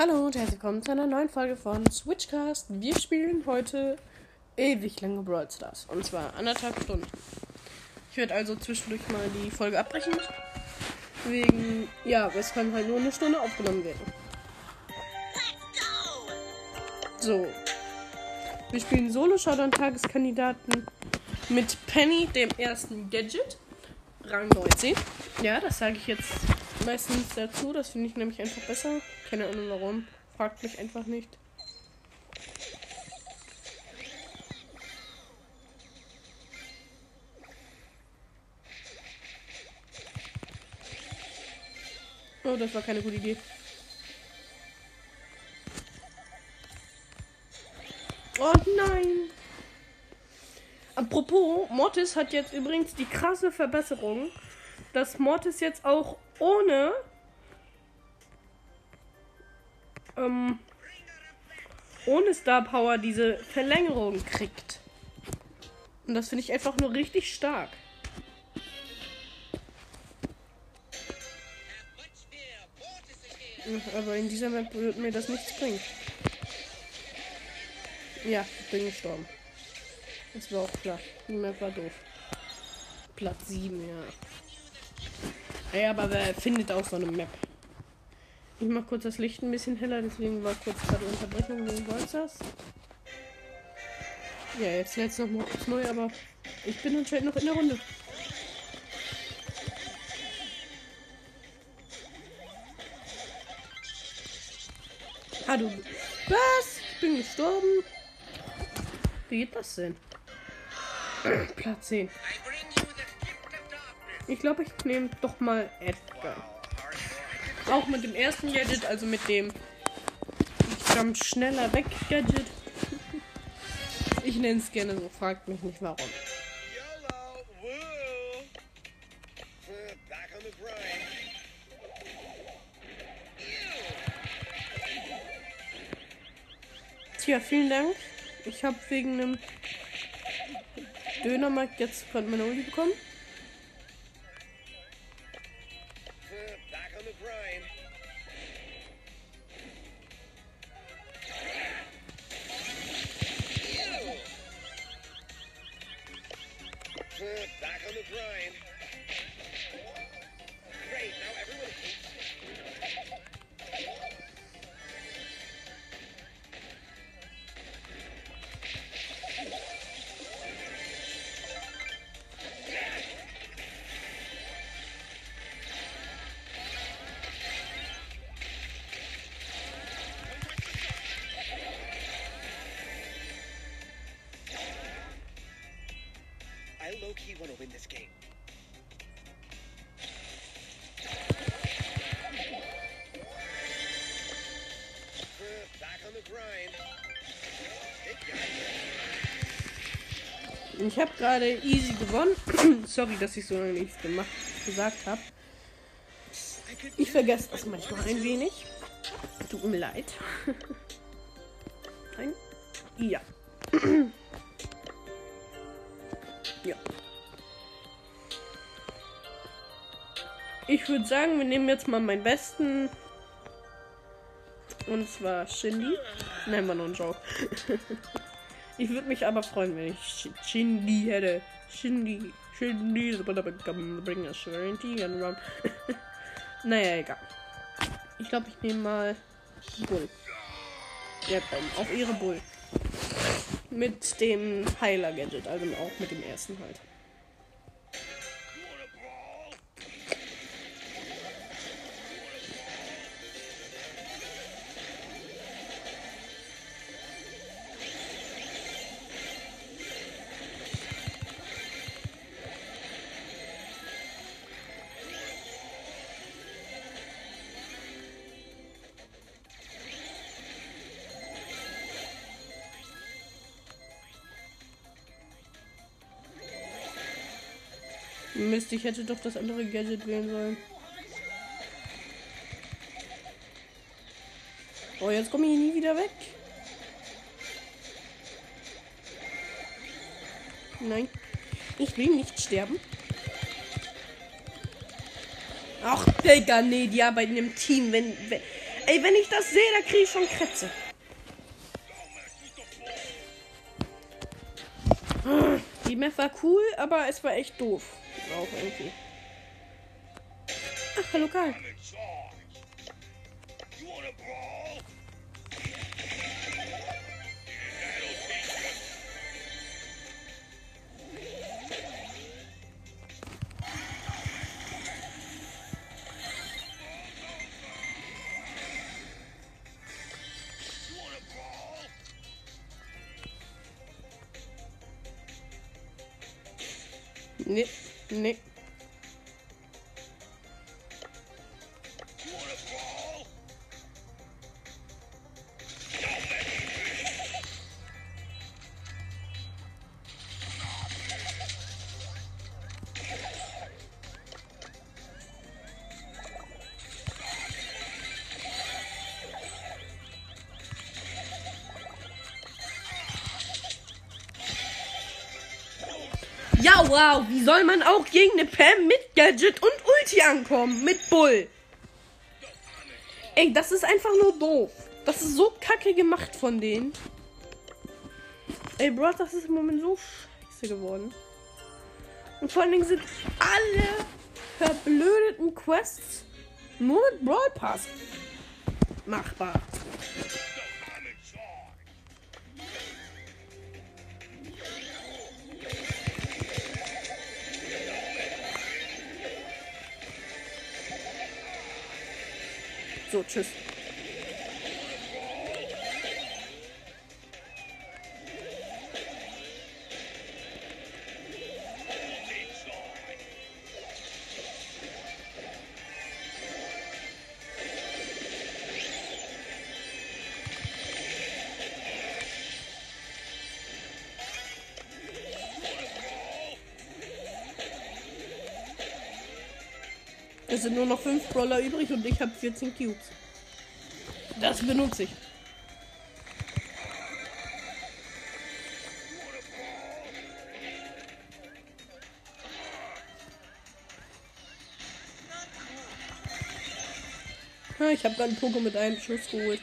Hallo und herzlich willkommen zu einer neuen Folge von Switchcast. Wir spielen heute ewig lange Brawl Stars. Und zwar anderthalb Stunden. Ich werde also zwischendurch mal die Folge abbrechen. Wegen, ja, es kann halt nur eine Stunde aufgenommen werden. So. Wir spielen Solo-Showdown-Tageskandidaten mit Penny, dem ersten Gadget. Rang 19. Ja, das sage ich jetzt meistens dazu. Das finde ich nämlich einfach besser. Keine Ahnung warum. Fragt mich einfach nicht. Oh, das war keine gute Idee. Oh nein! Apropos, Mortis hat jetzt übrigens die krasse Verbesserung, dass Mortis jetzt auch ohne ähm, ohne Star Power diese Verlängerung kriegt. Und das finde ich einfach nur richtig stark. Aber in dieser Map wird mir das nichts bringen. Ja, ich bin gestorben. Das war auch klar. Die Map war doof. Platz 7, ja. Ja, aber wer findet auch so eine Map? Ich mach kurz das Licht ein bisschen heller, deswegen war kurz gerade Unterbrechung wegen Bolzers. Ja, jetzt lädt noch mal kurz neu, aber ich bin anscheinend noch in der Runde. Ah, du. Was? Ich bin gestorben. Wie geht das denn? Platz 10. Ich glaube, ich nehme doch mal Edgar. Auch mit dem ersten Gadget, also mit dem ich jump schneller weg Gadget. Ich nenne es gerne so, fragt mich nicht warum. Tja, vielen Dank. Ich habe wegen einem Dönermarkt jetzt gerade meine Uli bekommen. Ich habe gerade easy gewonnen. Sorry, dass ich so lange nichts gemacht, gesagt habe. Ich vergesse das manchmal ein wenig. Tut mir leid. Nein. Ja. ja. Ich würde sagen, wir nehmen jetzt mal meinen besten. Und zwar Shindy. Nein, war nur ein Joke. ich würde mich aber freuen, wenn ich Shindy hätte. Shindy. Shindy. Bring a Serenity and run. naja, egal. Ich glaube, ich nehme mal Bull. Ja, auf ihre Bull. Mit dem Heiler-Gadget, also auch mit dem ersten halt. Mist, ich hätte doch das andere Gadget wählen sollen. Oh, jetzt komme ich nie wieder weg. Nein. Ich will nicht sterben. Ach, Digga, nee, die arbeiten im Team. Wenn, wenn, Ey, wenn ich das sehe, da kriege ich schon Krätze. Die Map war cool, aber es war echt doof. Auch irgendwie. Ach, hallo Karl. Wow. Wie soll man auch gegen eine Pam mit Gadget und Ulti ankommen? Mit Bull. Ey, das ist einfach nur doof. Das ist so kacke gemacht von denen. Ey, Bro, das ist im Moment so scheiße geworden. Und vor allen Dingen sind alle verblödeten Quests nur mit Brawl Pass machbar. So, tschüss. Es sind nur noch 5 Brawler übrig und ich habe 14 Cubes. Das benutze ich. Ja, ich habe gerade einen mit einem Schuss geholt.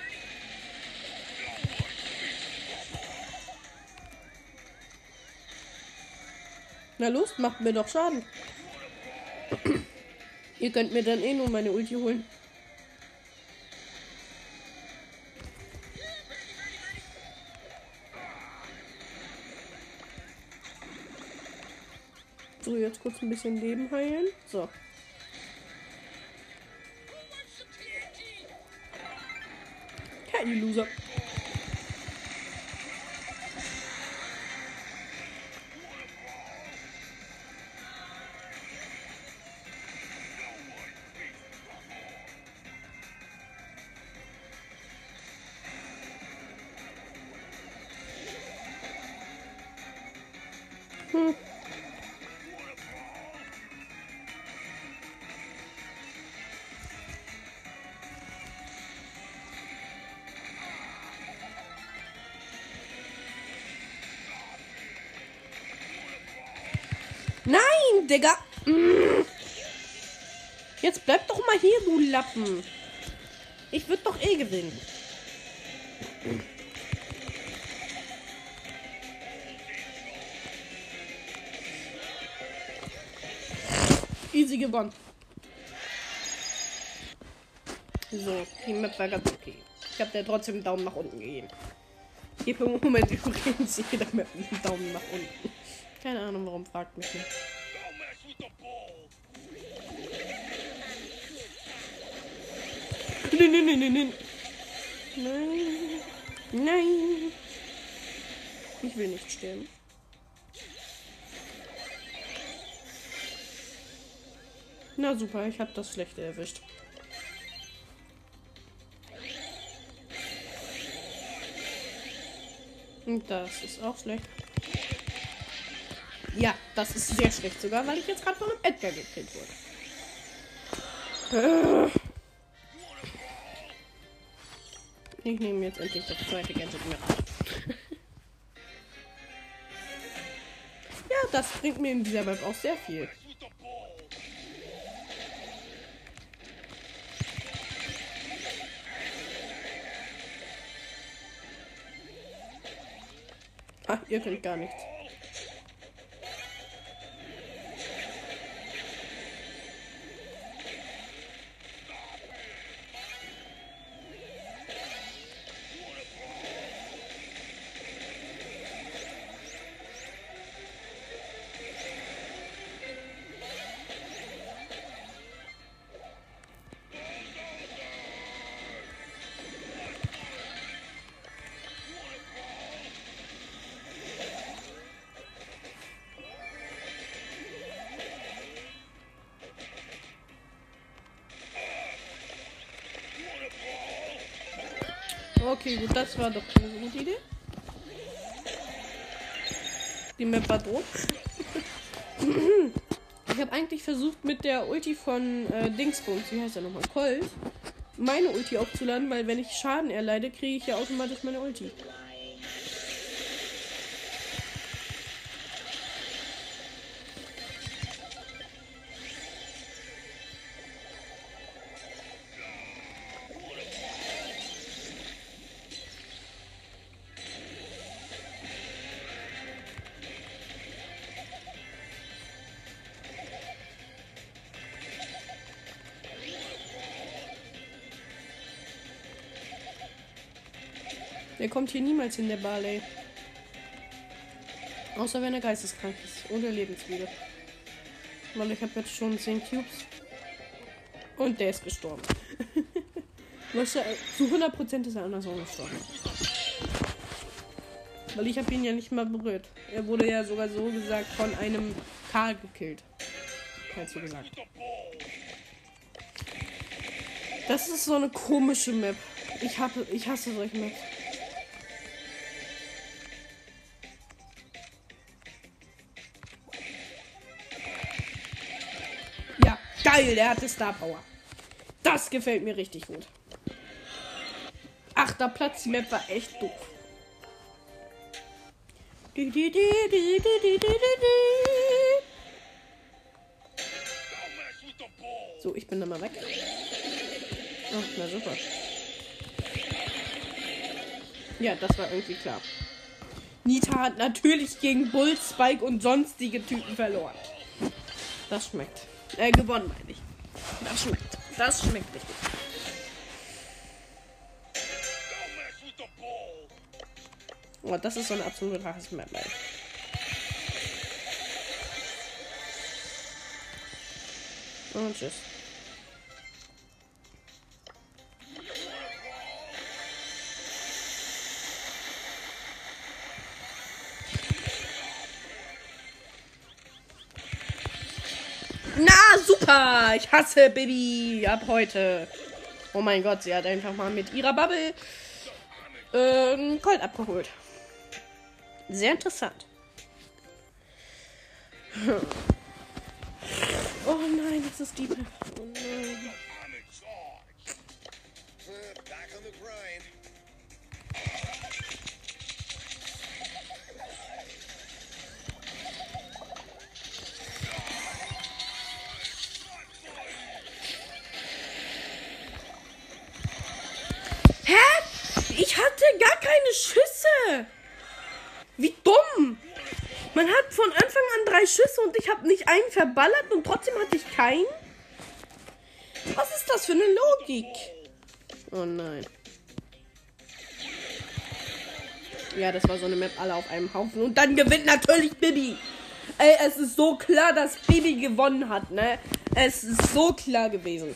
Na los, macht mir doch Schaden. Ihr könnt mir dann eh nur meine Ulti holen. So, jetzt kurz ein bisschen Leben heilen. So. Nein, Digga. Mm. Jetzt bleib doch mal hier, du Lappen. Ich würde doch eh gewinnen. Easy gewonnen. So, die Map war ganz okay. Ich habe dir trotzdem einen Daumen nach unten gegeben. Ich gebe im Moment übrigens jeder Map einen Daumen nach unten. Keine Ahnung, warum, fragt mich nicht. Nein, nein, nein, nein, nein. Nein. Ich will nicht sterben. Na super, ich habe das schlechte erwischt. Und das ist auch schlecht. Ja, das ist sehr schlecht sogar, weil ich jetzt gerade von einem Edgar gekillt wurde. Ich nehme jetzt endlich das zweite Gadget mit. ja, das bringt mir in dieser Map auch sehr viel. Ach, ihr könnt gar nichts. Okay, gut, das war doch eine gute Idee. Die Map war doof. Ich habe eigentlich versucht mit der Ulti von äh, Dingsbums, wie heißt er nochmal, Colt, meine Ulti aufzuladen, weil wenn ich Schaden erleide, kriege ich ja automatisch meine Ulti. Kommt hier niemals in der Barley. Außer wenn er geisteskrank ist oder lebensmüde. Weil ich habe jetzt schon 10 Cubes. Und der ist gestorben. Zu 100% ist er andersrum gestorben. Weil ich habe ihn ja nicht mal berührt. Er wurde ja sogar so gesagt von einem Karl gekillt. Halt so gesagt. Das ist so eine komische Map. Ich, hab, ich hasse solche Maps. Geil, der hatte Star Power. Das gefällt mir richtig gut. Achter Platz, die Map war echt doof. So, ich bin da mal weg. Ach, na super. Ja, das war irgendwie klar. Nita hat natürlich gegen Bull, Spike und sonstige Typen verloren. Das schmeckt. Äh, gewonnen, mein. Das schmeckt. Das schmeckt richtig. Oh, das ist so eine absolute ey. Und tschüss. Ich hasse Baby ab heute. Oh mein Gott, sie hat einfach mal mit ihrer Bubble ähm, Colt abgeholt. Sehr interessant. Oh nein, das ist die. Oh nein. Gar keine Schüsse. Wie dumm. Man hat von Anfang an drei Schüsse und ich habe nicht einen verballert und trotzdem hatte ich keinen. Was ist das für eine Logik? Oh nein. Ja, das war so eine Map alle auf einem Haufen. Und dann gewinnt natürlich Bibi. Ey, es ist so klar, dass Bibi gewonnen hat, ne? Es ist so klar gewesen.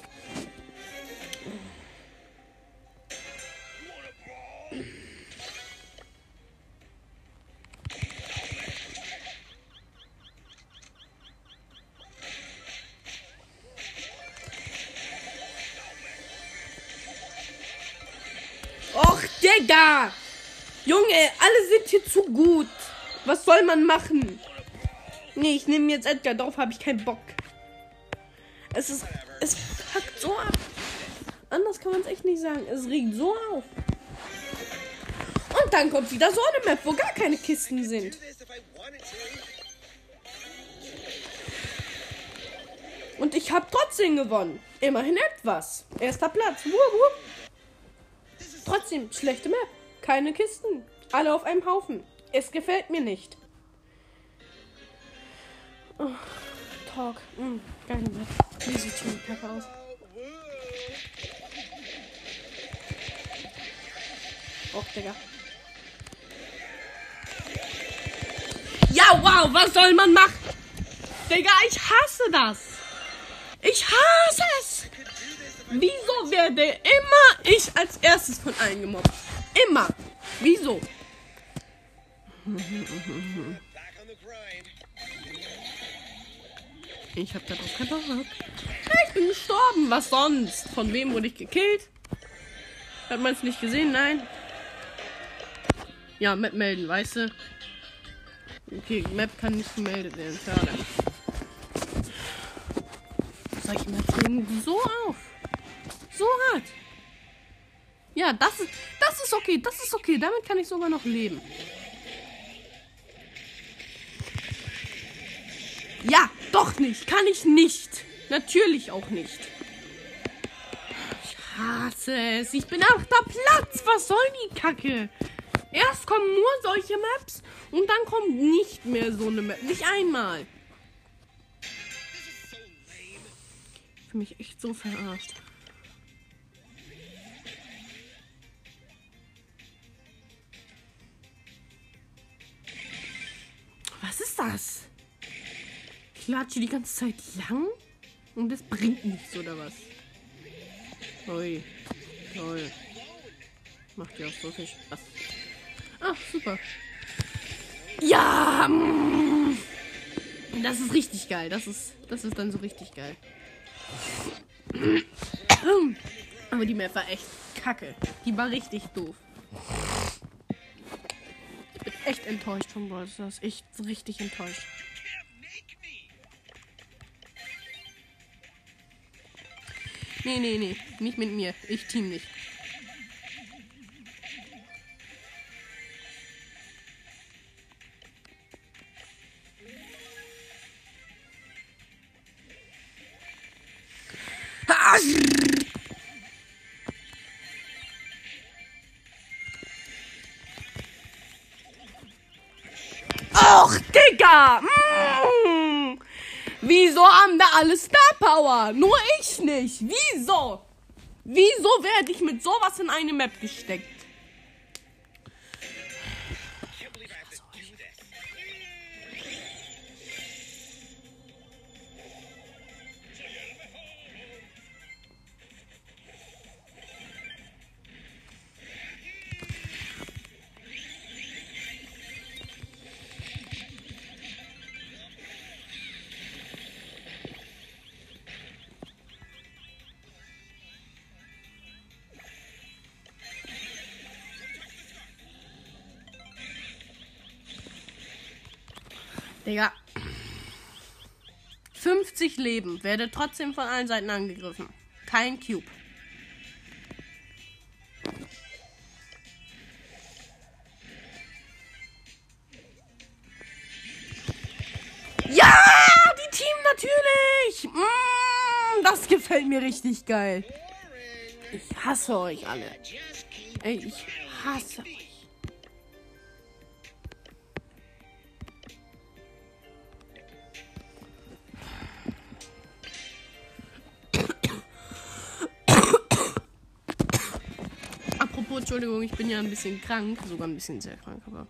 Junge, alle sind hier zu gut. Was soll man machen? Nee, ich nehme jetzt Edgar. Darauf habe ich keinen Bock. Es ist. Es packt so ab. Anders kann man es echt nicht sagen. Es regt so auf. Und dann kommt wieder so eine Map, wo gar keine Kisten sind. Und ich habe trotzdem gewonnen. Immerhin etwas. Erster Platz. Wup. Trotzdem, schlechte Map. Keine Kisten. Alle auf einem Haufen. Es gefällt mir nicht. Oh, Talk. Mm, geil. Wie sieht schon kacke aus? Och, Digga. Ja, wow, was soll man machen? Digga, ich hasse das. Ich hasse. Wieso werde immer ich als erstes von allen gemobbt? Immer. Wieso? Ich hab darauf keinen Bock. Ich bin gestorben. Was sonst? Von wem wurde ich gekillt? Hat man es nicht gesehen? Nein. Ja, Map melden, weißt du? Okay, Map kann nicht gemeldet werden. Schade. Solche Maps regen so auf. So hart. Ja, das ist, das ist okay. Das ist okay. Damit kann ich sogar noch leben. Ja, doch nicht. Kann ich nicht. Natürlich auch nicht. Ich hasse es. Ich bin achter Platz. Was soll die Kacke? Erst kommen nur solche Maps und dann kommt nicht mehr so eine Map. Nicht einmal. Ich fühle mich echt so verarscht. Ist das? Ich die ganze Zeit lang und das bringt nichts, oder was? Ui. Toll. Macht ja auch so viel Spaß. Ach, super. Ja! mm. Das ist richtig geil. Das ist, das ist dann so richtig geil. Aber die Map war echt kacke. Die war richtig doof. Ich bin echt enttäuscht von Brawl Stars. Echt richtig enttäuscht. Nee, nee, nee. Nicht mit mir. Ich team nicht. Digga! Mm. Wieso haben wir alle Star Power? Nur ich nicht. Wieso? Wieso werde ich mit sowas in eine Map gesteckt? Digga. 50 Leben. Werde trotzdem von allen Seiten angegriffen. Kein Cube. Ja, die Team natürlich. Mm, das gefällt mir richtig geil. Ich hasse euch alle. Ey, ich hasse euch. Entschuldigung, ich bin ja ein bisschen krank, sogar ein bisschen sehr krank, aber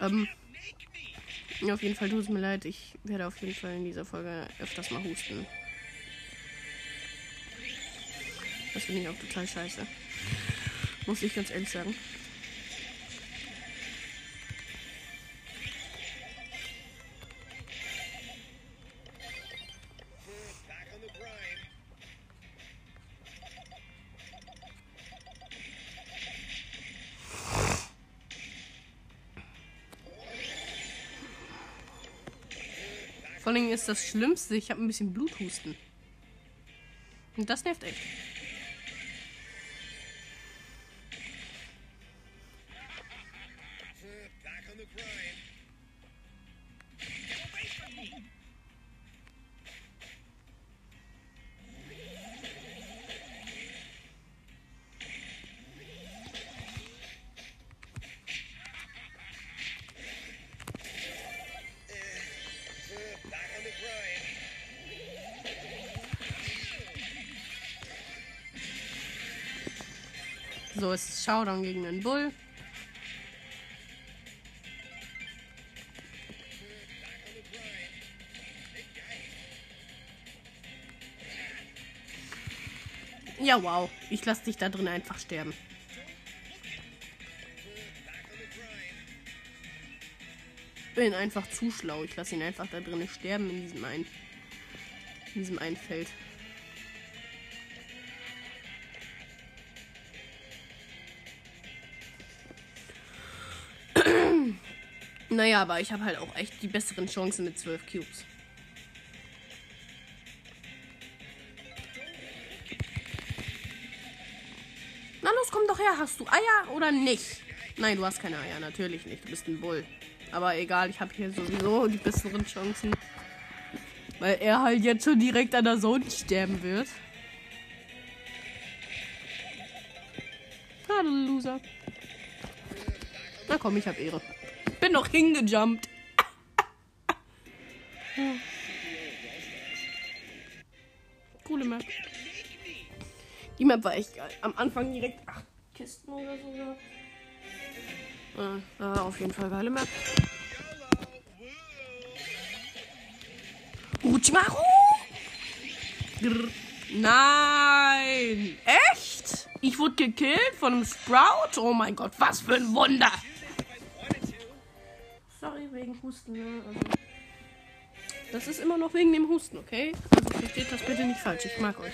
ähm, auf jeden Fall tut es mir leid. Ich werde auf jeden Fall in dieser Folge öfters mal husten. Das finde ich auch total scheiße. Muss ich ganz ehrlich sagen. Vor allem ist das Schlimmste, ich habe ein bisschen Bluthusten. Und das nervt echt. Showdown gegen den Bull. Ja, wow. Ich lasse dich da drin einfach sterben. Bin einfach zu schlau. Ich lasse ihn einfach da drin sterben in diesem einen, in diesem einen Feld. Naja, aber ich habe halt auch echt die besseren Chancen mit 12 Cubes. Na los, komm doch her. Hast du Eier oder nicht? Nein, du hast keine Eier. Natürlich nicht. Du bist ein Bull. Aber egal, ich habe hier sowieso die besseren Chancen. Weil er halt jetzt schon direkt an der Zone sterben wird. Ah, Loser. Na komm, ich hab Ehre. Noch hingejumpt. Coole Map. Die Map war echt geil. Am Anfang direkt acht Kisten oder so. gehabt. Ah, auf jeden Fall geile Map. Uchimaru! Nein! Echt? Ich wurde gekillt von einem Sprout? Oh mein Gott, was für ein Wunder! Wegen Husten, ne? Also, das ist immer noch wegen dem Husten, okay? Also versteht das bitte nicht falsch. Ich mag euch.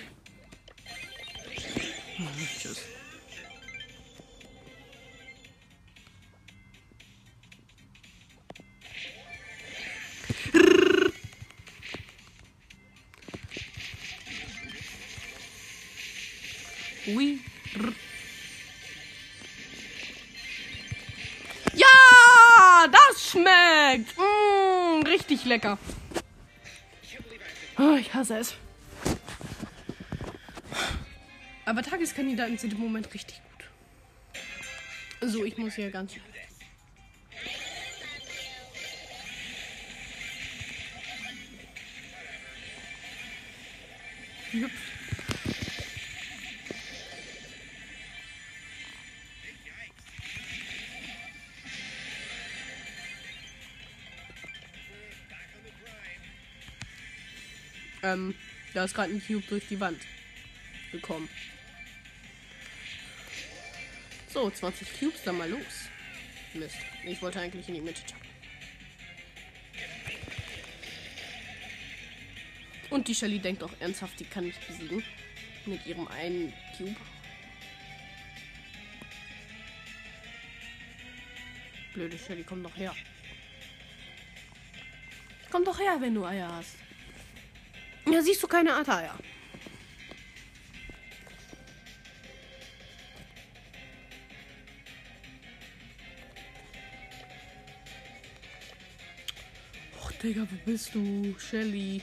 Tschüss. Richtig lecker. Oh, ich hasse es. Aber Tageskandidaten sind im Moment richtig gut. So, ich muss hier ganz. Jupp. Ähm, da ist gerade ein Cube durch die Wand gekommen. So, 20 Cubes, dann mal los. Mist. Ich wollte eigentlich in die Mitte jumpen. Und die Shelly denkt auch ernsthaft, die kann mich besiegen. Mit ihrem einen Cube. Blöde Shelly, komm doch her. Komm doch her, wenn du Eier hast. Ja, siehst du keine Eier. Och, Digga, wo bist du? Shelly.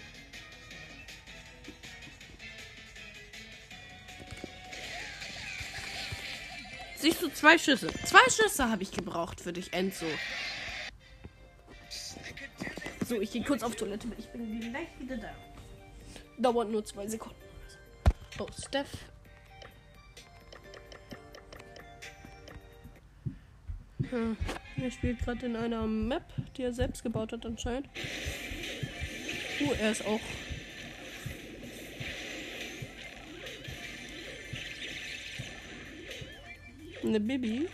Siehst du zwei Schüsse? Zwei Schüsse habe ich gebraucht für dich, Enzo. So, ich gehe kurz auf Toilette, ich bin gleich wieder da. Dauert nur zwei Sekunden. Oh, Steph. Hm. Er spielt gerade in einer Map, die er selbst gebaut hat anscheinend. Uh, er ist auch. Eine Bibi.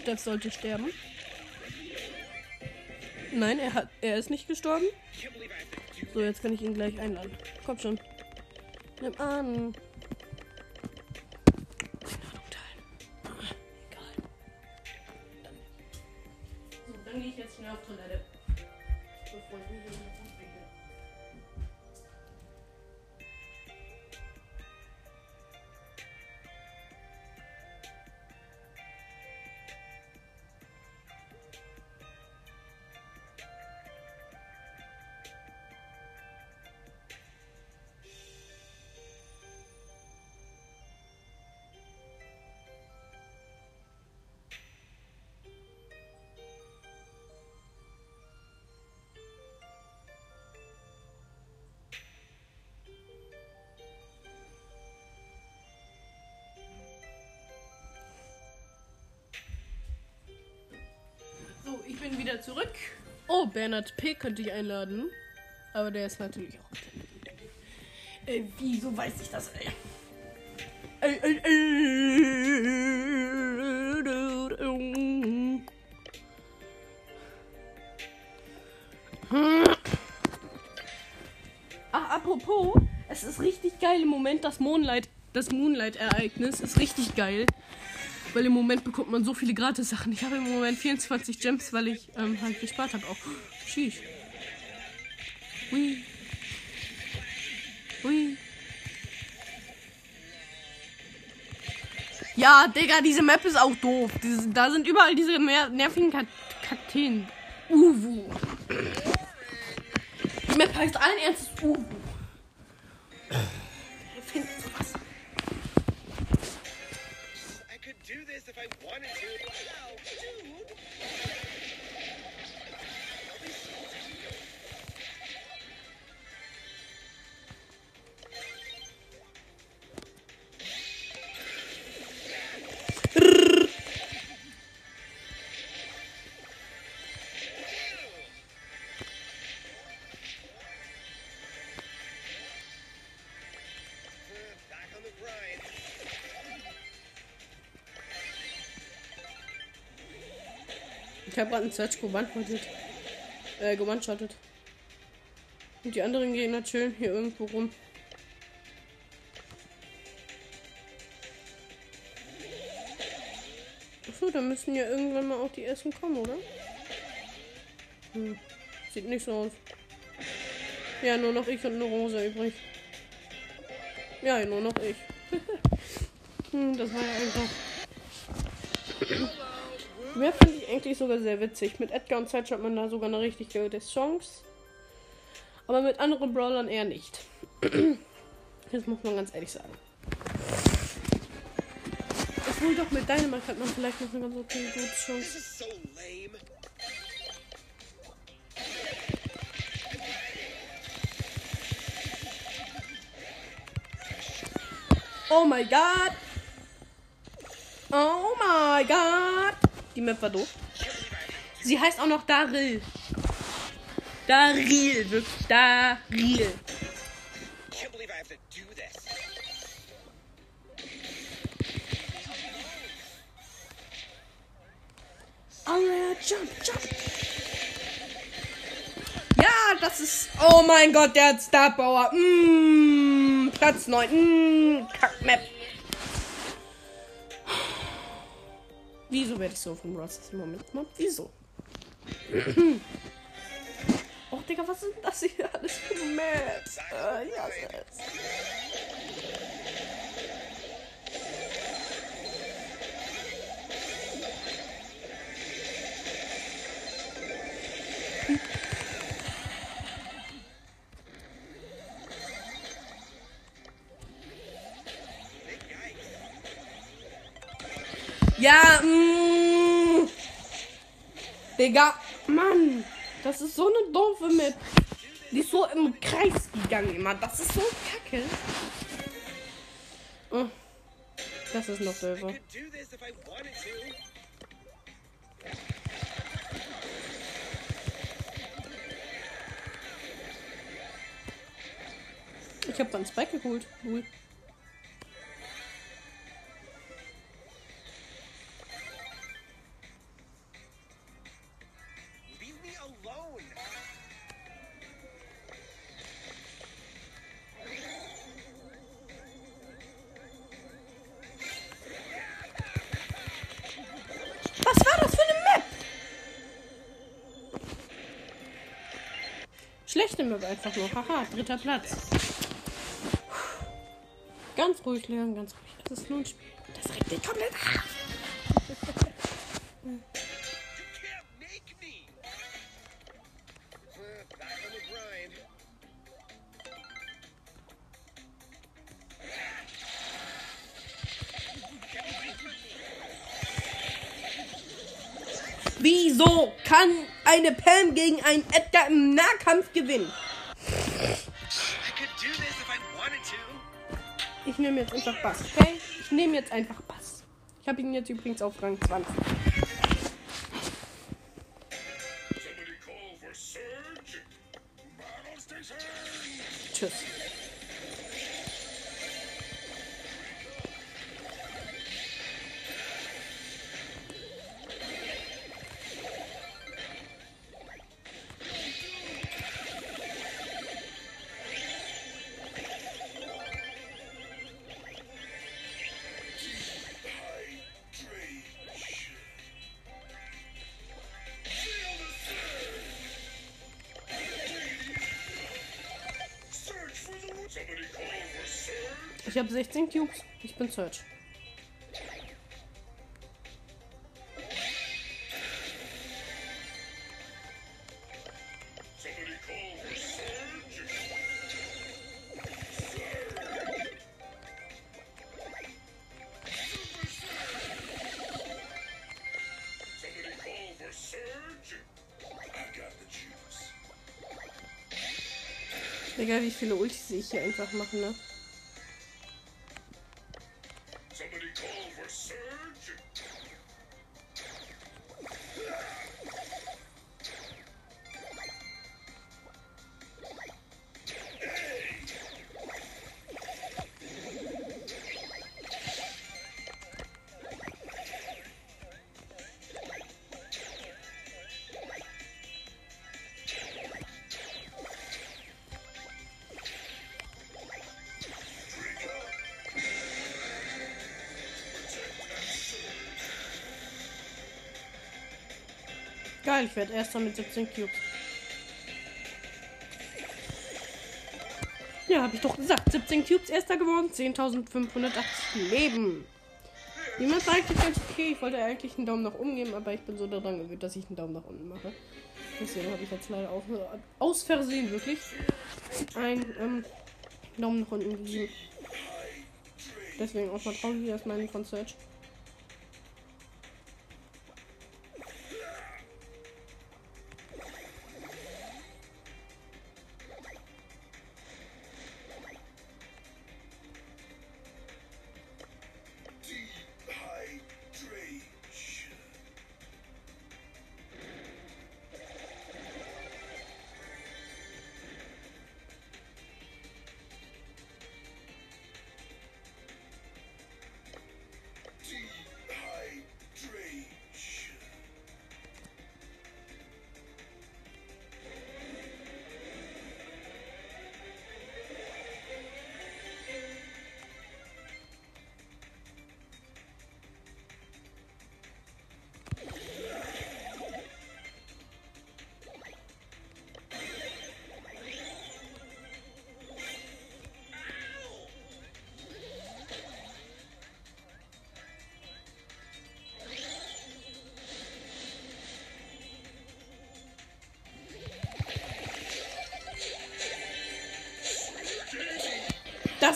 Steff sollte sterben. Nein, er hat, er ist nicht gestorben. So, jetzt kann ich ihn gleich einladen. Komm schon. Nimm an. Wieder zurück. Oh, Bernhard P. könnte ich einladen. Aber der ist natürlich auch. Ey, wieso weiß ich das, ey? Ey, ey, ey. Ach, apropos, es ist richtig geil im Moment, das Moonlight, das Moonlight-Ereignis ist richtig geil. Weil im Moment bekommt man so viele Gratis-Sachen. Ich habe im Moment 24 Gems, weil ich ähm, halt gespart habe auch. Sheesh. Hui. Hui. Ja, Digga, diese Map ist auch doof. Diese, da sind überall diese nervigen Kak Kakteen. Uwu. Die Map heißt allen Ernstes Uwu. by one and two. Gerade einen Search gewandschottet. Äh, gewandschottet. Und die anderen Gegner chillen hier irgendwo rum. Achso, dann müssen ja irgendwann mal auch die ersten kommen, oder? Hm. Sieht nicht so aus. Ja, nur noch ich und eine Rosa übrig. Ja, nur noch ich. hm, das war ja einfach. Mehr fand ich eigentlich sogar sehr witzig. Mit Edgar und Zeit hat man da sogar eine richtig gute Chance. Aber mit anderen Brawlern eher nicht. Das muss man ganz ehrlich sagen. Obwohl doch mit Dynamite hat man vielleicht noch eine ganz okay gute Chance. Oh my god! Oh my god! Die Map war doof. Sie heißt auch noch Daril. Daril, wirklich. Daril. Alright, jump, jump. Ja, das ist. Oh mein Gott, der hat Star Power. Mm, Platz 9. Mm, Kackmap. Wieso werde ich so vom Ross im Moment gemobbt? Wieso? oh, Digga, was sind das hier alles für Maps? Äh, ich hasse Digga, Mann. Das ist so eine doofe Map. Die ist so im Kreis gegangen immer. Das ist so kacke. Oh, das ist noch doofer. Ich habe dann Spike geholt. Cool. Map einfach nur. Haha, dritter Platz. Ganz ruhig, Leon, ganz ruhig. Das ist Spiel. Das regt dich komplett ab. Wieso kann eine Pam gegen einen Edgar im Nahkampf gewinnen? Ich nehme jetzt einfach Bass, okay? Ich nehme jetzt einfach Bass. Ich habe ihn jetzt übrigens auf Rang 20. habe 16 Cubes. Ich bin Search. Egal wie viele Ultis ich hier einfach mache, ne? Geil, ich werde erster mit 17 Cubes. Ja, habe ich doch gesagt. 17 Cubes erster geworden, 10.580 Leben. Map war eigentlich ganz okay. Ich wollte eigentlich einen Daumen nach oben geben, aber ich bin so daran gewöhnt, dass ich einen Daumen nach unten mache. Deswegen habe ich jetzt leider auch aus Versehen wirklich einen ähm, Daumen nach unten gegeben. Deswegen auch mal traurig, dass mein von Search.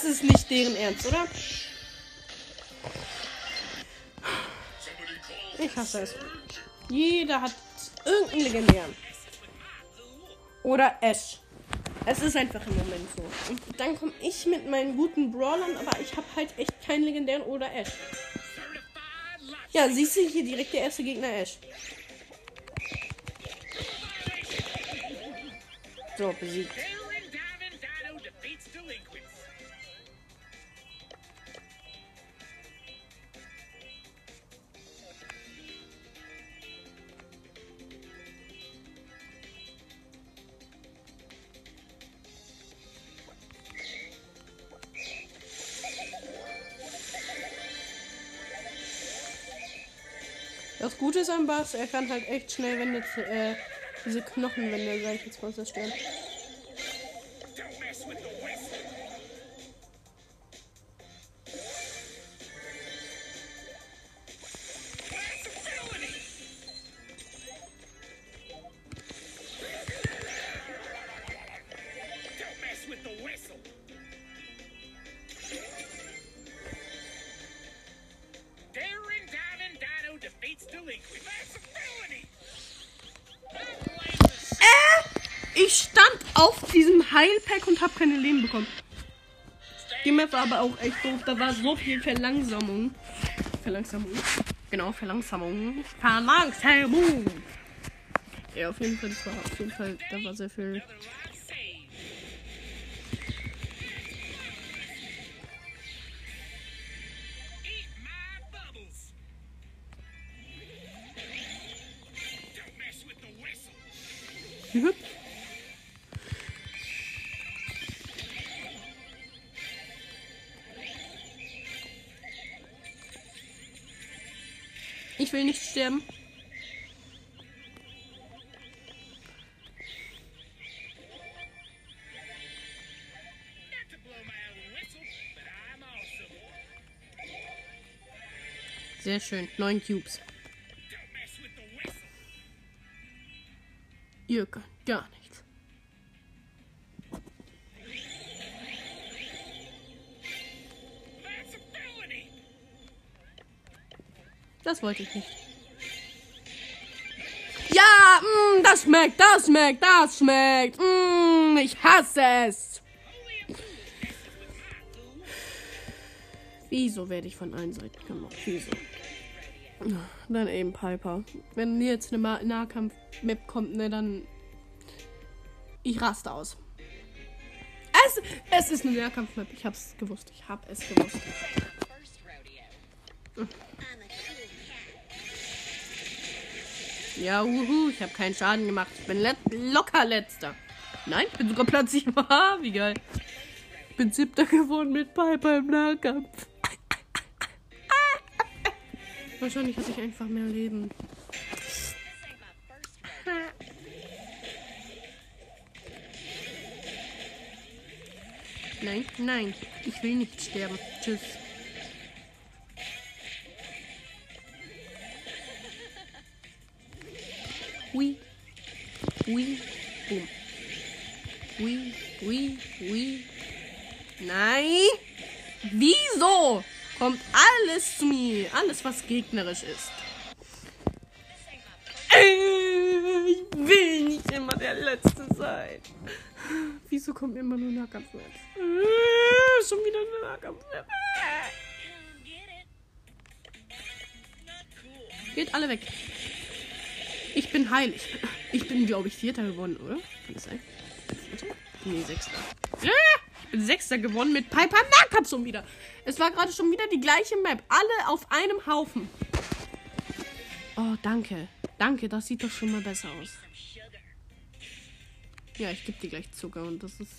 Das ist nicht deren Ernst, oder? Ich hasse es. Jeder hat irgendeinen legendären. Oder Ash. Es ist einfach im Moment so. Und dann komme ich mit meinen guten Brawlern, aber ich habe halt echt keinen legendären oder Ash. Ja, siehst du hier direkt der erste Gegner Ash. So, besiegt. Das Gute ist am Bass, er kann halt echt schnell Wände, äh, diese Knochenwände, sag ich jetzt mal, zerstören. Heilpack und habe keine Leben bekommen. Die Map war aber auch echt doof. Da war so viel Verlangsamung. Verlangsamung. Genau, Verlangsamung. Verlangsamung. Ja, auf jeden Fall, das war auf jeden Fall, da war sehr viel. will nicht sterben. Sehr schön. Neun Cubes. Ihr könnt gar nicht. Das wollte ich nicht. Ja, mm, das schmeckt, das schmeckt, das schmeckt. Mm, ich hasse es. Wieso werde ich von allen Seiten gemacht? Wieso? Dann eben Piper. Wenn jetzt eine Ma- Nahkampf-Map kommt, ne, dann. Ich raste aus. Es, es ist eine Nahkampf-Map. Ich hab's gewusst. Ich hab es gewusst. Ja, uhu, ich habe keinen Schaden gemacht. Ich bin let locker letzter. Nein, ich bin sogar Platz 7. Haha, wie geil. Ich bin siebter geworden mit Piper im Nahkampf. Wahrscheinlich hatte ich einfach mehr Leben. Nein, nein, ich will nicht sterben. Tschüss. Hui. Hui. Boom. Hui. Hui. Hui. Nein. Wieso? Kommt alles zu mir. Alles, was gegnerisch ist. Ich will nicht immer der Letzte sein. Wieso kommt immer nur Nahkampfmatch? Äh, Schon wieder. Not cool. Geht alle weg. Ich bin heilig. Ich bin, glaube ich, Vierter gewonnen, oder? Kann das sein? Vierter? Nee, Sechster. Ja, ich bin Sechster gewonnen mit Piper schon wieder. Es war gerade schon wieder die gleiche Map. Alle auf einem Haufen. Oh, danke. Danke, das sieht doch schon mal besser aus. Ja, ich gebe dir gleich Zucker und das ist.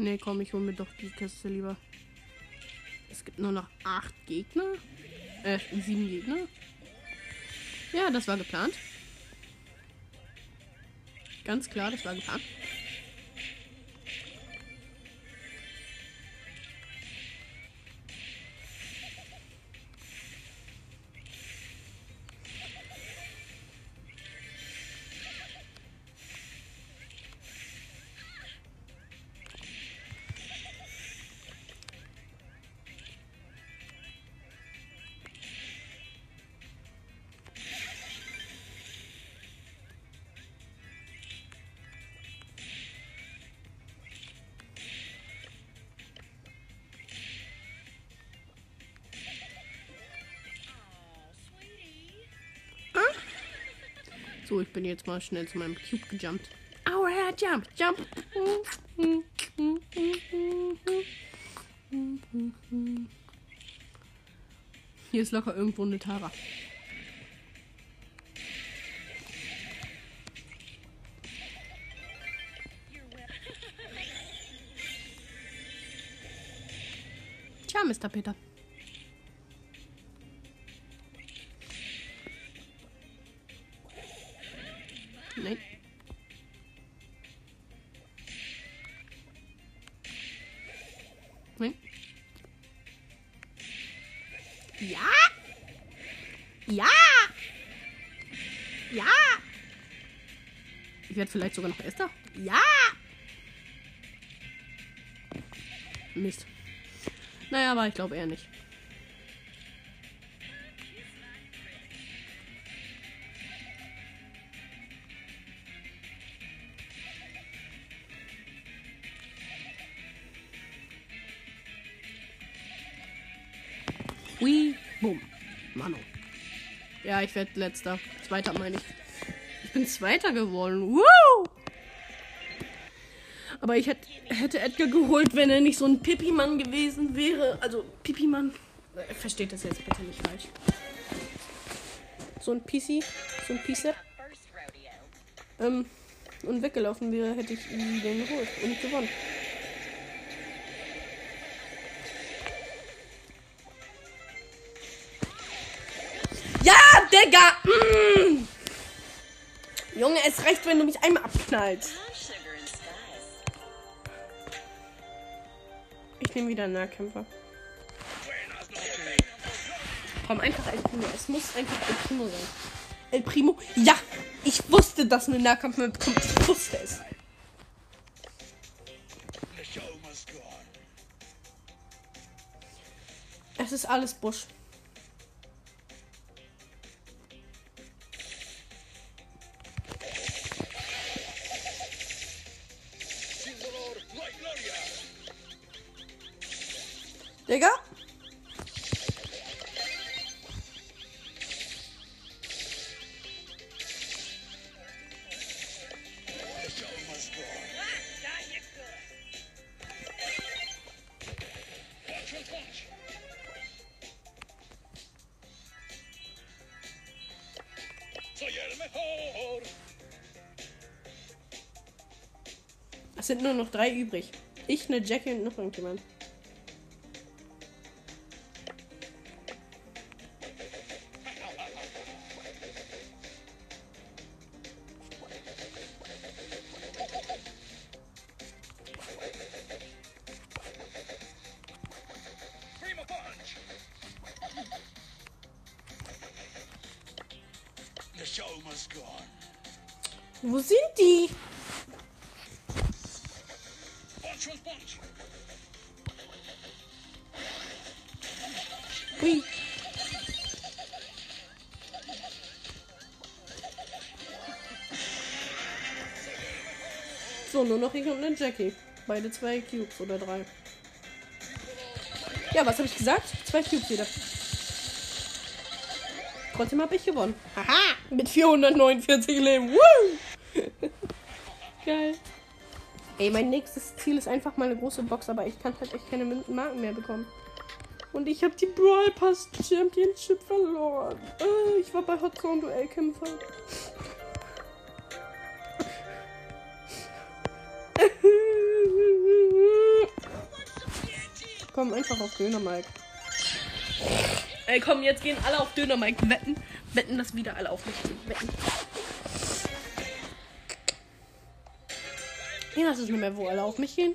Nee, komm, ich hole mir doch die Kiste lieber. Es gibt nur noch acht Gegner. Äh, sieben Gegner. Ja, das war geplant. Ganz klar, das war geplant. So, ich bin jetzt mal schnell zu meinem Cube gejumpt. Aua, jump, jump. Hier ist locker irgendwo eine Tara. Tja, Mr. Peter. Werde vielleicht sogar noch Erster. Ja. Mist. Naja, aber ich glaube eher nicht. Hui, bumm. Mano. Ja, ich werde letzter. Zweiter meine ich. Bin Zweiter geworden. Woo! Aber ich hätte, hätte Edgar geholt, wenn er nicht so ein Pipi-Mann gewesen wäre. Also, Pipi-Mann. Äh, Versteht das jetzt bitte nicht falsch. So ein Pissi, so ein rodeo. Ähm, und weggelaufen wäre, hätte ich ihn den geholt und gewonnen. Ja, Digga! Junge, es reicht, wenn du mich einmal abknallst. Ich nehme wieder einen Nahkämpfer. Komm, einfach El Primo. Es muss einfach El Primo sein. El Primo. Ja! Ich wusste, dass eine Nahkampfmap kommt. Ich wusste es. Es ist alles Busch. Mejor. Es sind nur noch drei übrig. Ich, eine Jackie und noch irgendjemand. Noch ich und eine Jackie. Beide zwei Cubes oder drei. Ja, was habe ich gesagt? Zwei Cubes wieder. Trotzdem habe ich gewonnen. Haha! Mit 449 Leben. Woo! Geil. Ey, mein nächstes Ziel ist einfach mal eine große Box, aber ich kann halt echt keine Marken mehr bekommen. Und ich habe die Brawl Pass Championship verloren. Äh, ich war bei Hot Zone Duellkämpfer. Komm einfach auf Döner Mike. Ey, komm, jetzt gehen alle auf Döner Mike wetten. Wetten, dass wieder alle auf mich gehen. Wetten. Ich weiß es nicht mehr, wo alle auf mich gehen.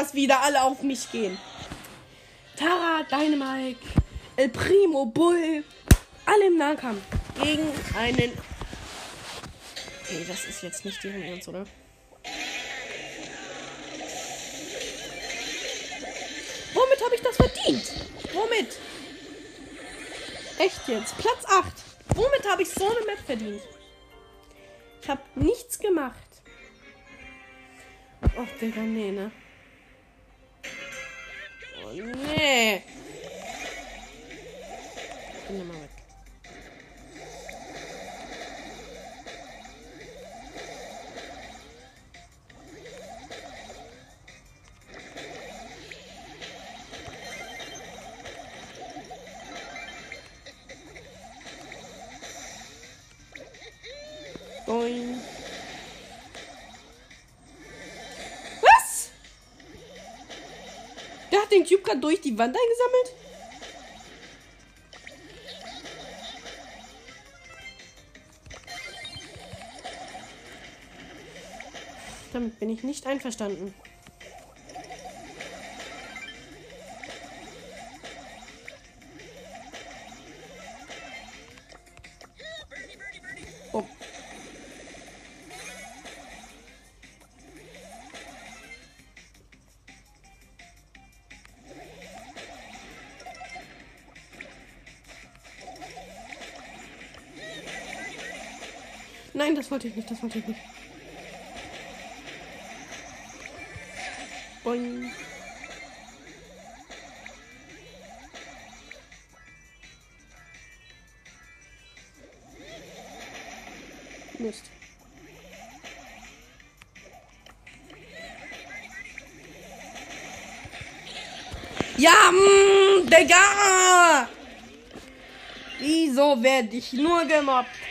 Dass wieder alle auf mich gehen. Tara, Dynamite, El Primo, Bull, alle im Nahkampf gegen einen. Ey, das ist jetzt nicht deren Ernst, oder? Womit habe ich das verdient? Womit? Echt jetzt? Platz 8. Womit habe ich so eine Map verdient? Ich habe nichts gemacht. Ach, Digga, nee, ne? Nee. Ich bin da gerade durch die Wand eingesammelt? Damit bin ich nicht einverstanden. Nein, das wollte ich nicht, das wollte ich nicht. Boing. Mist. Ja, mh, Digga! Wieso werde ich nur gemobbt?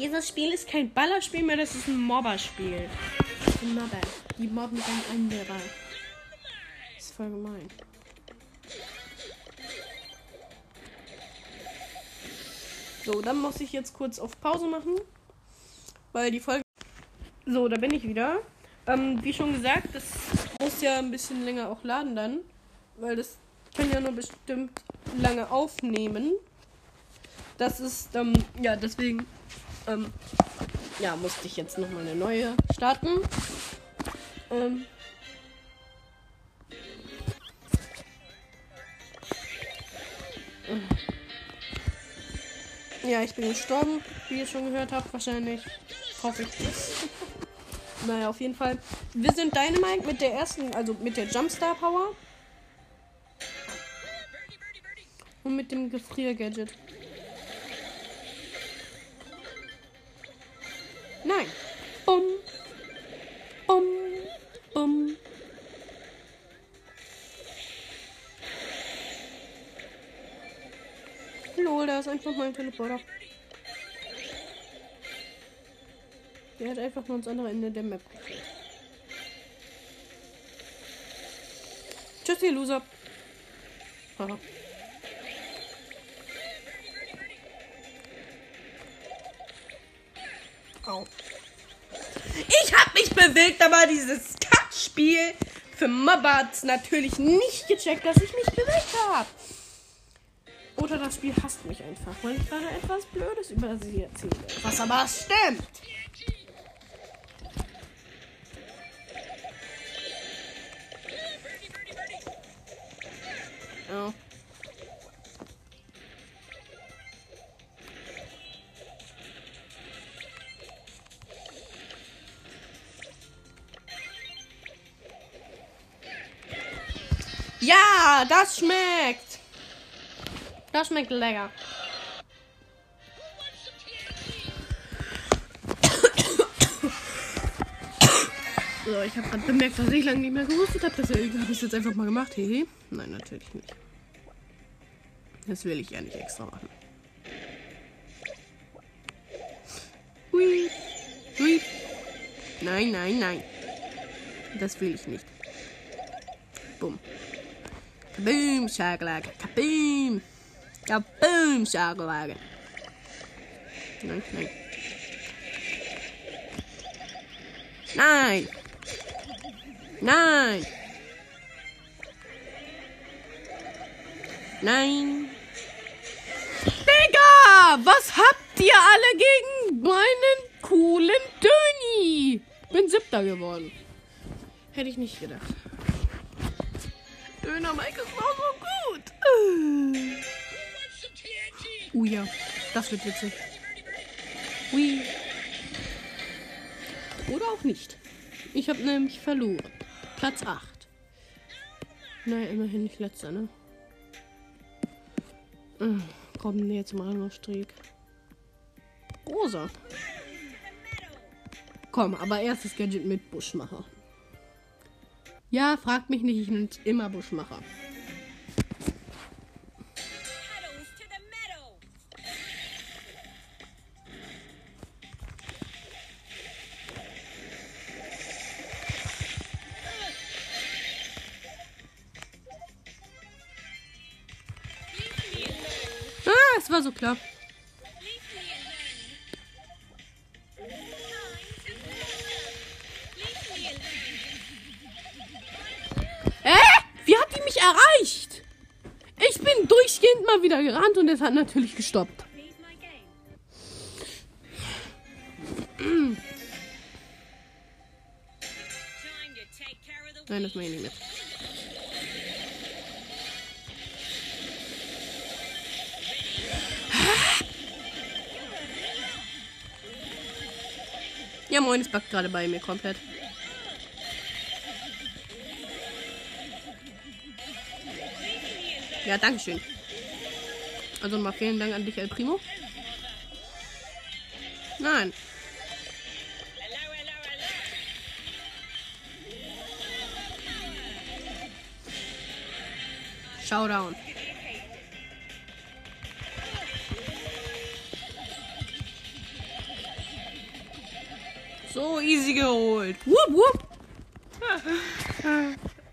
Dieses Spiel ist kein Ballerspiel mehr, das ist ein Mobberspiel. Ein Mobber. Die mobben anderer. Das ist voll gemein. So, dann muss ich jetzt kurz auf Pause machen. Weil die Folge. So, da bin ich wieder. Ähm, wie schon gesagt, das muss ja ein bisschen länger auch laden dann. Weil das kann ja nur bestimmt lange aufnehmen. Das ist, ähm, ja, deswegen, ähm, ja, musste ich jetzt nochmal eine neue starten. Ähm. Ja, ich bin gestorben, wie ihr schon gehört habt, wahrscheinlich. Hoffe ich. naja, auf jeden Fall. Wir sind Dynamite mit der ersten, also mit der Jumpstar Power. Und mit dem Gefrier-Gadget. Nein. Bum. Bum. Bum. Lol, da ist einfach mein Teleporter. Der hat einfach nur ans andere Ende der Map geführt. Tschüss, ihr Loser. Haha. Au. Ich hab mich bewegt, aber dieses Kackspiel für Mobber hat's natürlich nicht gecheckt, dass ich mich bewegt habe. Oder das Spiel hasst mich einfach, weil ich gerade etwas Blödes über sie erzähle. Was aber stimmt. Ja, das schmeckt. Das schmeckt lecker. So, ich habe gerade bemerkt, dass ich lange nicht mehr gehustet habe. Deswegen habe ich es jetzt einfach mal gemacht. Hehe. Nein, natürlich nicht. Das will ich ja nicht extra machen. Hui. Hui. Nein, nein, nein. Das will ich nicht. Bumm. Kaboom, Schlaglage. Kaboom. Kaboom, Schlaglage. Nein, nein. Nein. Nein. Nein. Digga, was habt ihr alle gegen meinen coolen Döni? Bin siebter geworden. Hätte ich nicht gedacht. Döner Mike ist auch so gut. Uh ja, das wird witzig. Ui. Oder auch nicht. Ich habe nämlich verloren. Platz 8. Naja, immerhin nicht letzter, ne? Äh, Komm, näher zum Rangerstreak. Rosa. Komm, aber erstes Gadget mit Buschmacher. Ja, fragt mich nicht, ich nenne immer Buschmacher. Ah, es war so klar. Wieder gerannt und es hat natürlich gestoppt. Nein, das mache ich nicht mit. Ja, moin, es backt gerade bei mir komplett. Ja, dankeschön. Also nochmal vielen Dank an dich, El Primo. Nein. Showdown. So easy geholt. Wupp, wupp.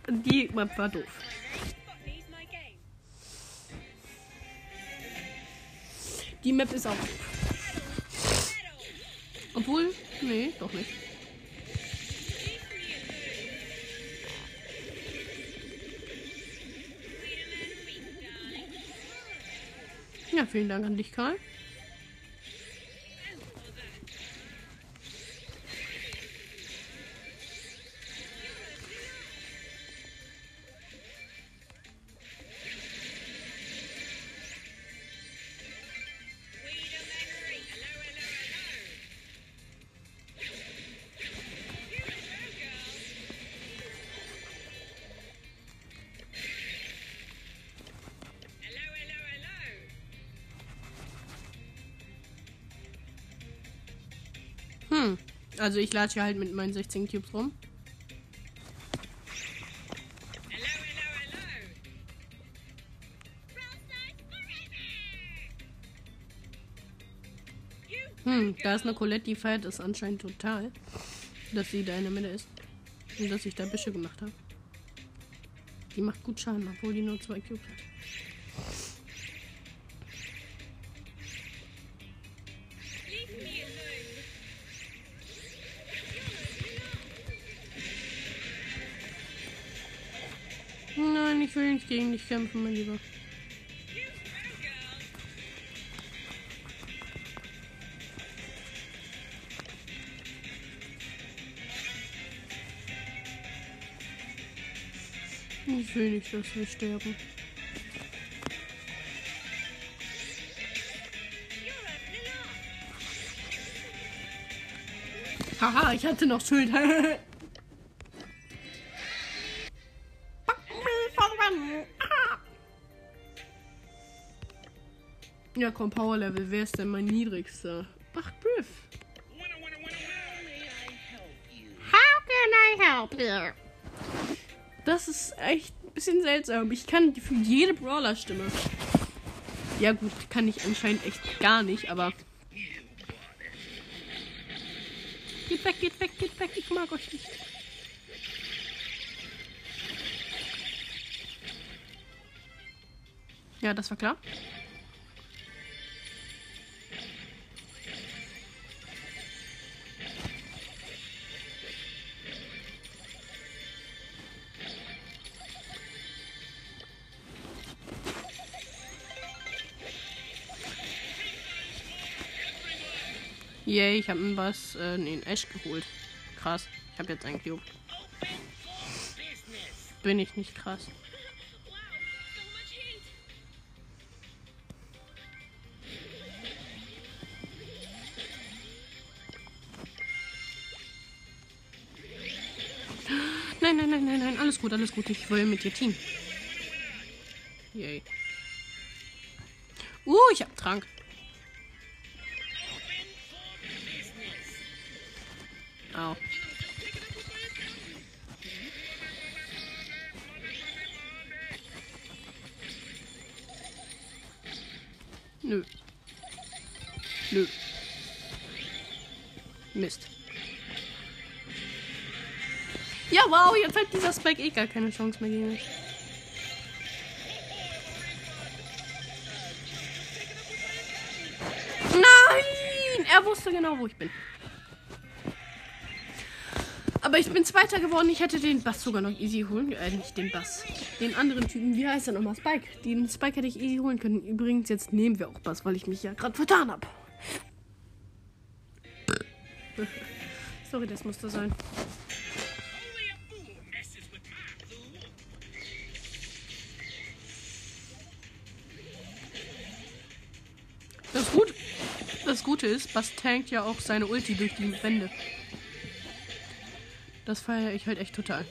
Die Map war doof. Die Map ist auch. Obwohl, nee, doch nicht. Ja, vielen Dank an dich, Karl. Also ich latsche halt mit meinen 16 Cubes rum. Hm, da ist eine Colette, die feiert es anscheinend total, dass sie da in der Mitte ist. Und dass ich da Büsche gemacht habe. Die macht gut Schaden, obwohl die nur zwei Cubes hat. Gegen dich kämpfen, mein Lieber. Ich will nicht, dass wir sterben. Haha, ich hatte noch Schuld. Ja, komm, Power Level. Wer ist denn mein niedrigster? Ach, Griff. How can I help you? Das ist echt ein bisschen seltsam. Ich kann für jede Brawler-Stimme. Ja gut, kann ich anscheinend echt gar nicht, aber... Geht weg, geht weg, geht weg. Ich mag euch nicht. Ja, das war klar. Yay, ich habe einen Bass, äh, nee, Ash geholt. Krass. Ich habe jetzt einen Cube. Bin ich nicht krass. Nein, nein, nein, nein, nein. Alles gut, alles gut. Ich will mit dir Team. Yay. Uh, ich hab Trank. Au. Nö. Nö. Mist. Ja, wow, jetzt hat dieser Spike eh gar keine Chance mehr gegen mich. Nein! Er wusste genau, wo ich bin. Aber ich bin Zweiter geworden. Ich hätte den Bass sogar noch easy holen. Äh, nicht den Bass. Den anderen Typen. Wie heißt er nochmal? Spike. Den Spike hätte ich easy holen können. Übrigens, jetzt nehmen wir auch Bass, weil ich mich ja gerade vertan habe. Sorry, das musste sein. Das Gute ist, Bass tankt ja auch seine Ulti durch die Wände. Das feiere ich halt echt total.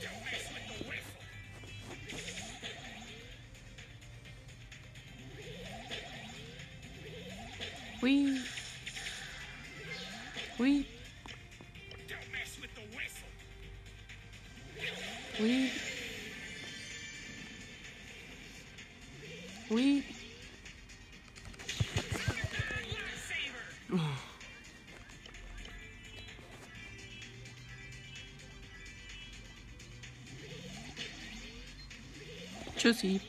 Tschüssi.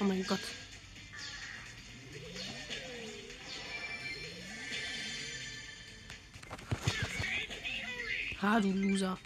Oh mein Gott. Ha, du Loser.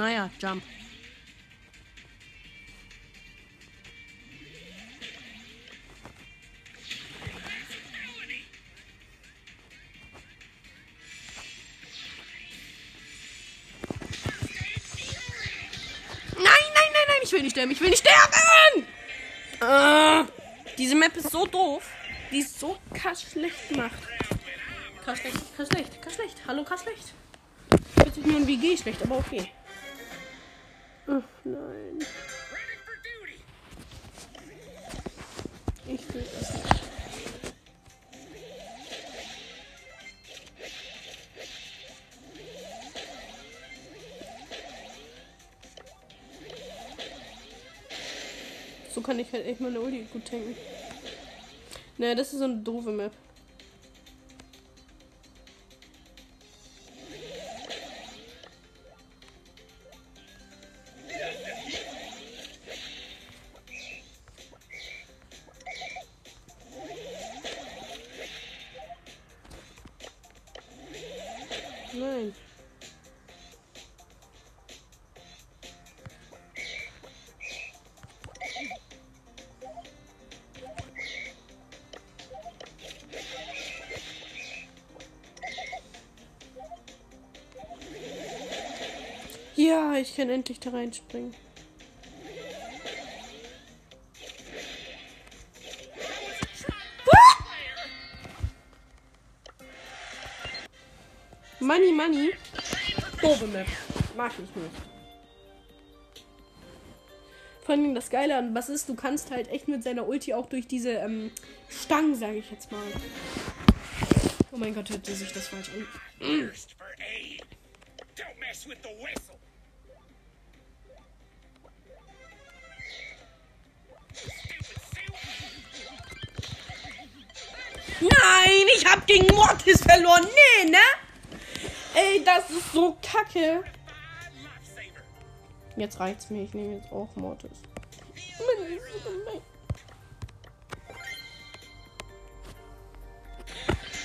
Naja, Jump. Nein, nein, nein, nein, ich will nicht sterben, ich will nicht sterben! Ah, diese Map ist so doof. Die ist so schlecht gemacht. Schlecht, schlecht, schlecht. Hallo, schlecht. Hört sich nur ein WG schlecht, aber okay. Kann ich halt echt meine Ulti gut tanken. Naja, das ist so eine doofe Map. Ja, ich kann endlich da reinspringen. Money, money. Doofe Map. Mag ich nicht. Vor allem das Geile an was ist, du kannst halt echt mit seiner Ulti auch durch diese ähm, Stangen, sage ich jetzt mal. Oh mein Gott, hört sich das falsch an. Verloren. Nee, ne? Ey, das ist so kacke. Jetzt reicht's mir. Ich nehme jetzt auch Mortis.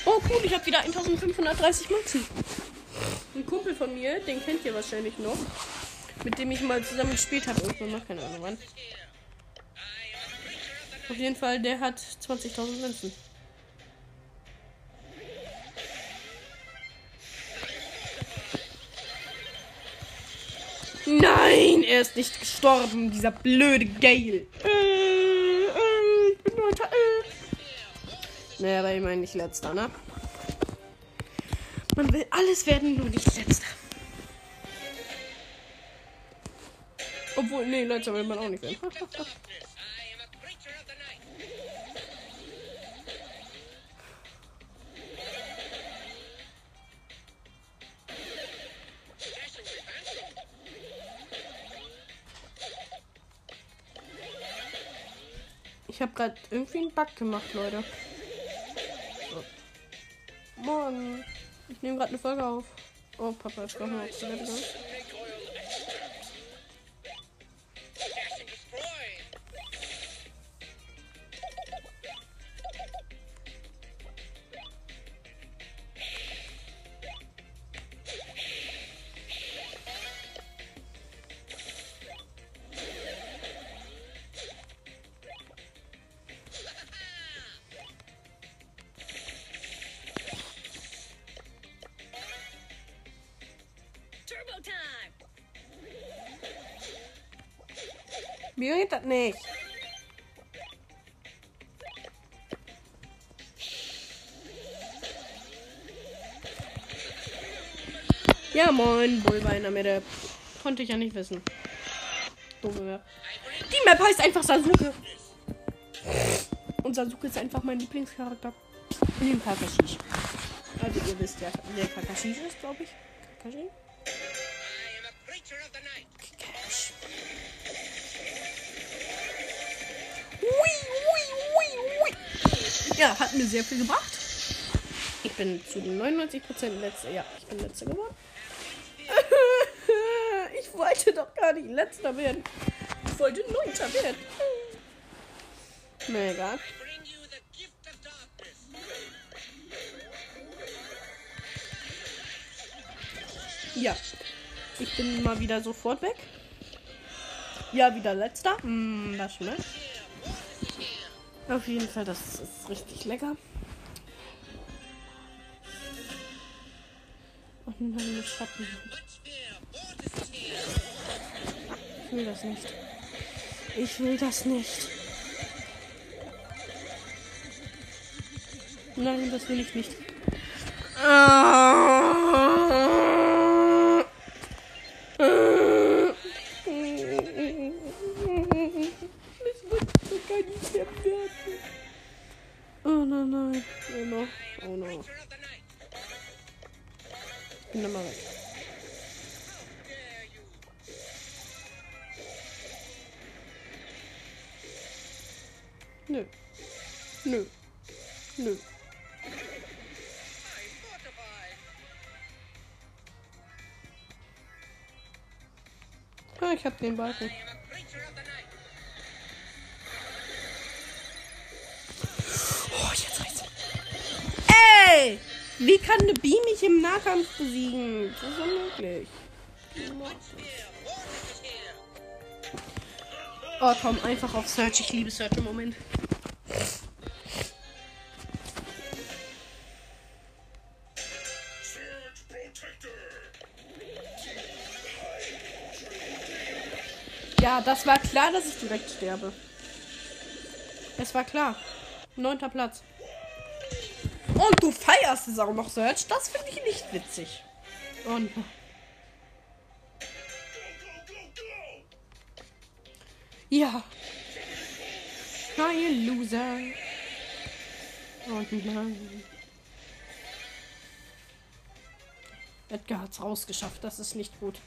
Oh, cool. Ich habe wieder 1530 Münzen. Ein Kumpel von mir, den kennt ihr wahrscheinlich noch. Mit dem ich mal zusammen gespielt habe. Irgendwann mal, keine Ahnung wann. Auf jeden Fall, der hat 20.000 Münzen. Er ist nicht gestorben, dieser blöde Gale. Äh, äh, ich bin weiter, äh. Naja, aber ich meine nicht letzter, ne? Man will alles werden, nur nicht letzter. Obwohl, nee, letzter will man auch nicht werden. Ich habe gerade irgendwie einen Bug gemacht, Leute. Morgen. Ich nehme gerade eine Folge auf. Oh, Papa ist noch zu gegangen. Geht das nicht? Ja, moin, Bulba in der Mitte. Konnte ich ja nicht wissen. Map. Die Map heißt einfach Sasuke. Und Sasuke ist einfach mein Lieblingscharakter. Neben Kakashi. Also ihr wisst ja, wer Kakashi ist, glaube ich. Kakashi? Hat mir sehr viel gebracht. Ich bin zu 99% letzter. Ja, ich bin letzter geworden. ich wollte doch gar nicht letzter werden. Ich wollte neunter werden. Na egal. I bring you the gift of darkness. Ja. Ich bin mal wieder sofort weg. Ja, wieder letzter. Hm, das schmeckt. Auf jeden Fall, das ist richtig lecker. Und meine Schatten. Ich will das nicht. Ich will das nicht. Nein, das will ich nicht. Das wird so gar nicht mehr werden. Oh nein, nein. Oh no. Oh no. Creature of the night. Ich bin da mal Wie kann eine Bee mich im Nahkampf besiegen? Das ist unmöglich. Oh, komm, einfach auf Search. Ich liebe Search im Moment. Ja, das war klar, dass ich direkt sterbe. Es war klar. Neunter Platz. Und du feierst es auch noch, Search. Das finde ich nicht witzig. Und. Ja. Ihr Loser. Und nein. Edgar hat's rausgeschafft. Das ist nicht gut.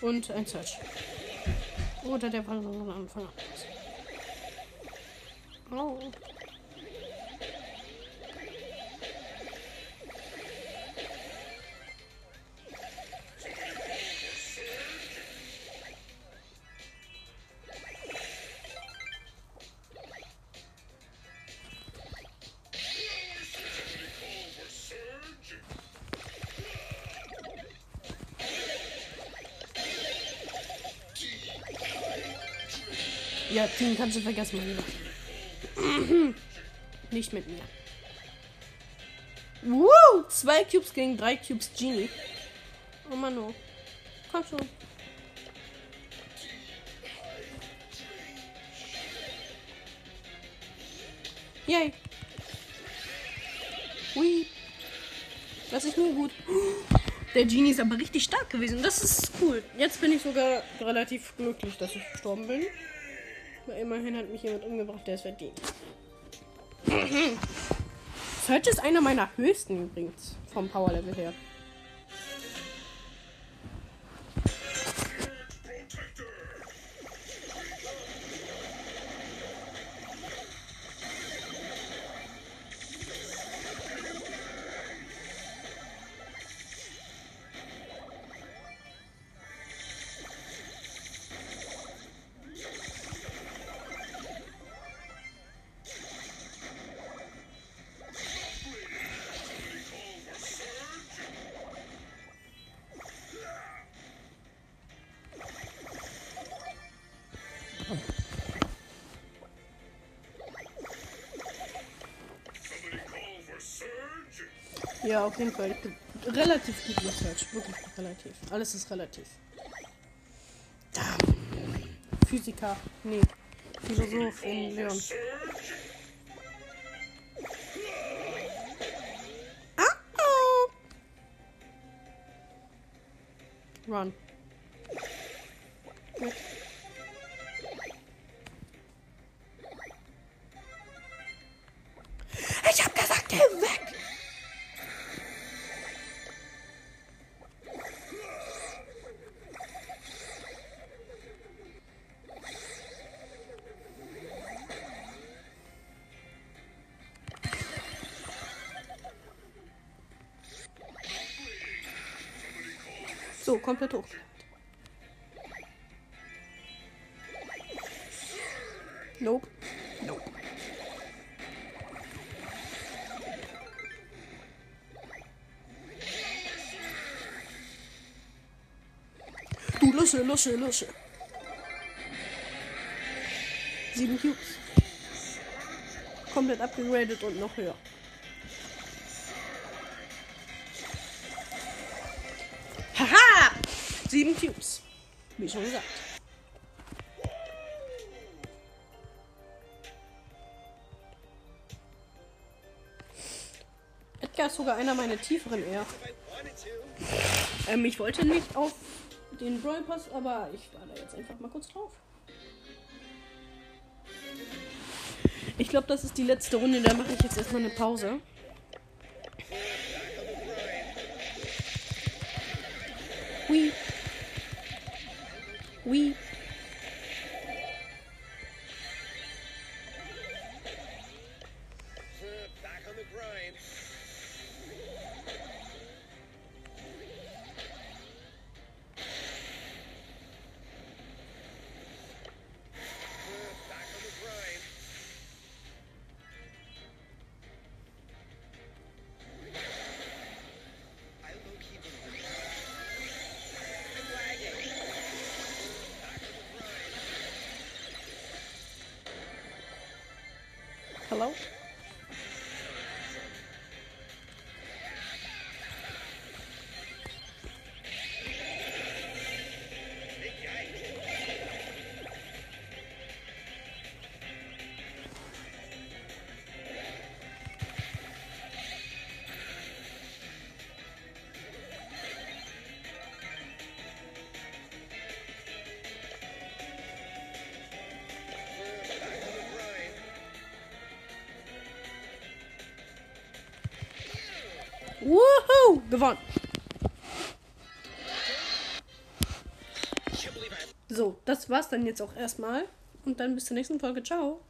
Und ein Search. Oder der war von Anfang an. Oh. Den kannst du vergessen, mein Lieber. Nicht mit mir. Woo! Zwei Cubes gegen drei Cubes Genie. Oh Mann, oh. Komm schon. Yay. Hui. Das ist nur gut. Der Genie ist aber richtig stark gewesen. Das ist cool. Jetzt bin ich sogar relativ glücklich, dass ich gestorben bin. Immerhin hat mich jemand umgebracht, der es verdient. Search ist einer meiner höchsten übrigens. Vom Power-Level her. Ja, auf jeden Fall. Relativ gut mit Search. Wirklich relativ. Alles ist relativ. Physiker. Nee. Philosoph in Leon. Ah, oh. Run. Komplett hoch. Nope. Nope. Du, lösche, lösche, lösche. Sieben Cubes. Komplett abgegradet und noch höher. Sieben Cubes. Wie schon gesagt. Edgar ist sogar einer meiner tieferen eher. Ähm, ich wollte nicht auf den Brawl Pass, aber ich war da jetzt einfach mal kurz drauf. Ich glaube, das ist die letzte Runde, da mache ich jetzt erstmal eine Pause. Hui. Gewonnen. So, das war's dann jetzt auch erstmal. Und dann bis zur nächsten Folge. Ciao.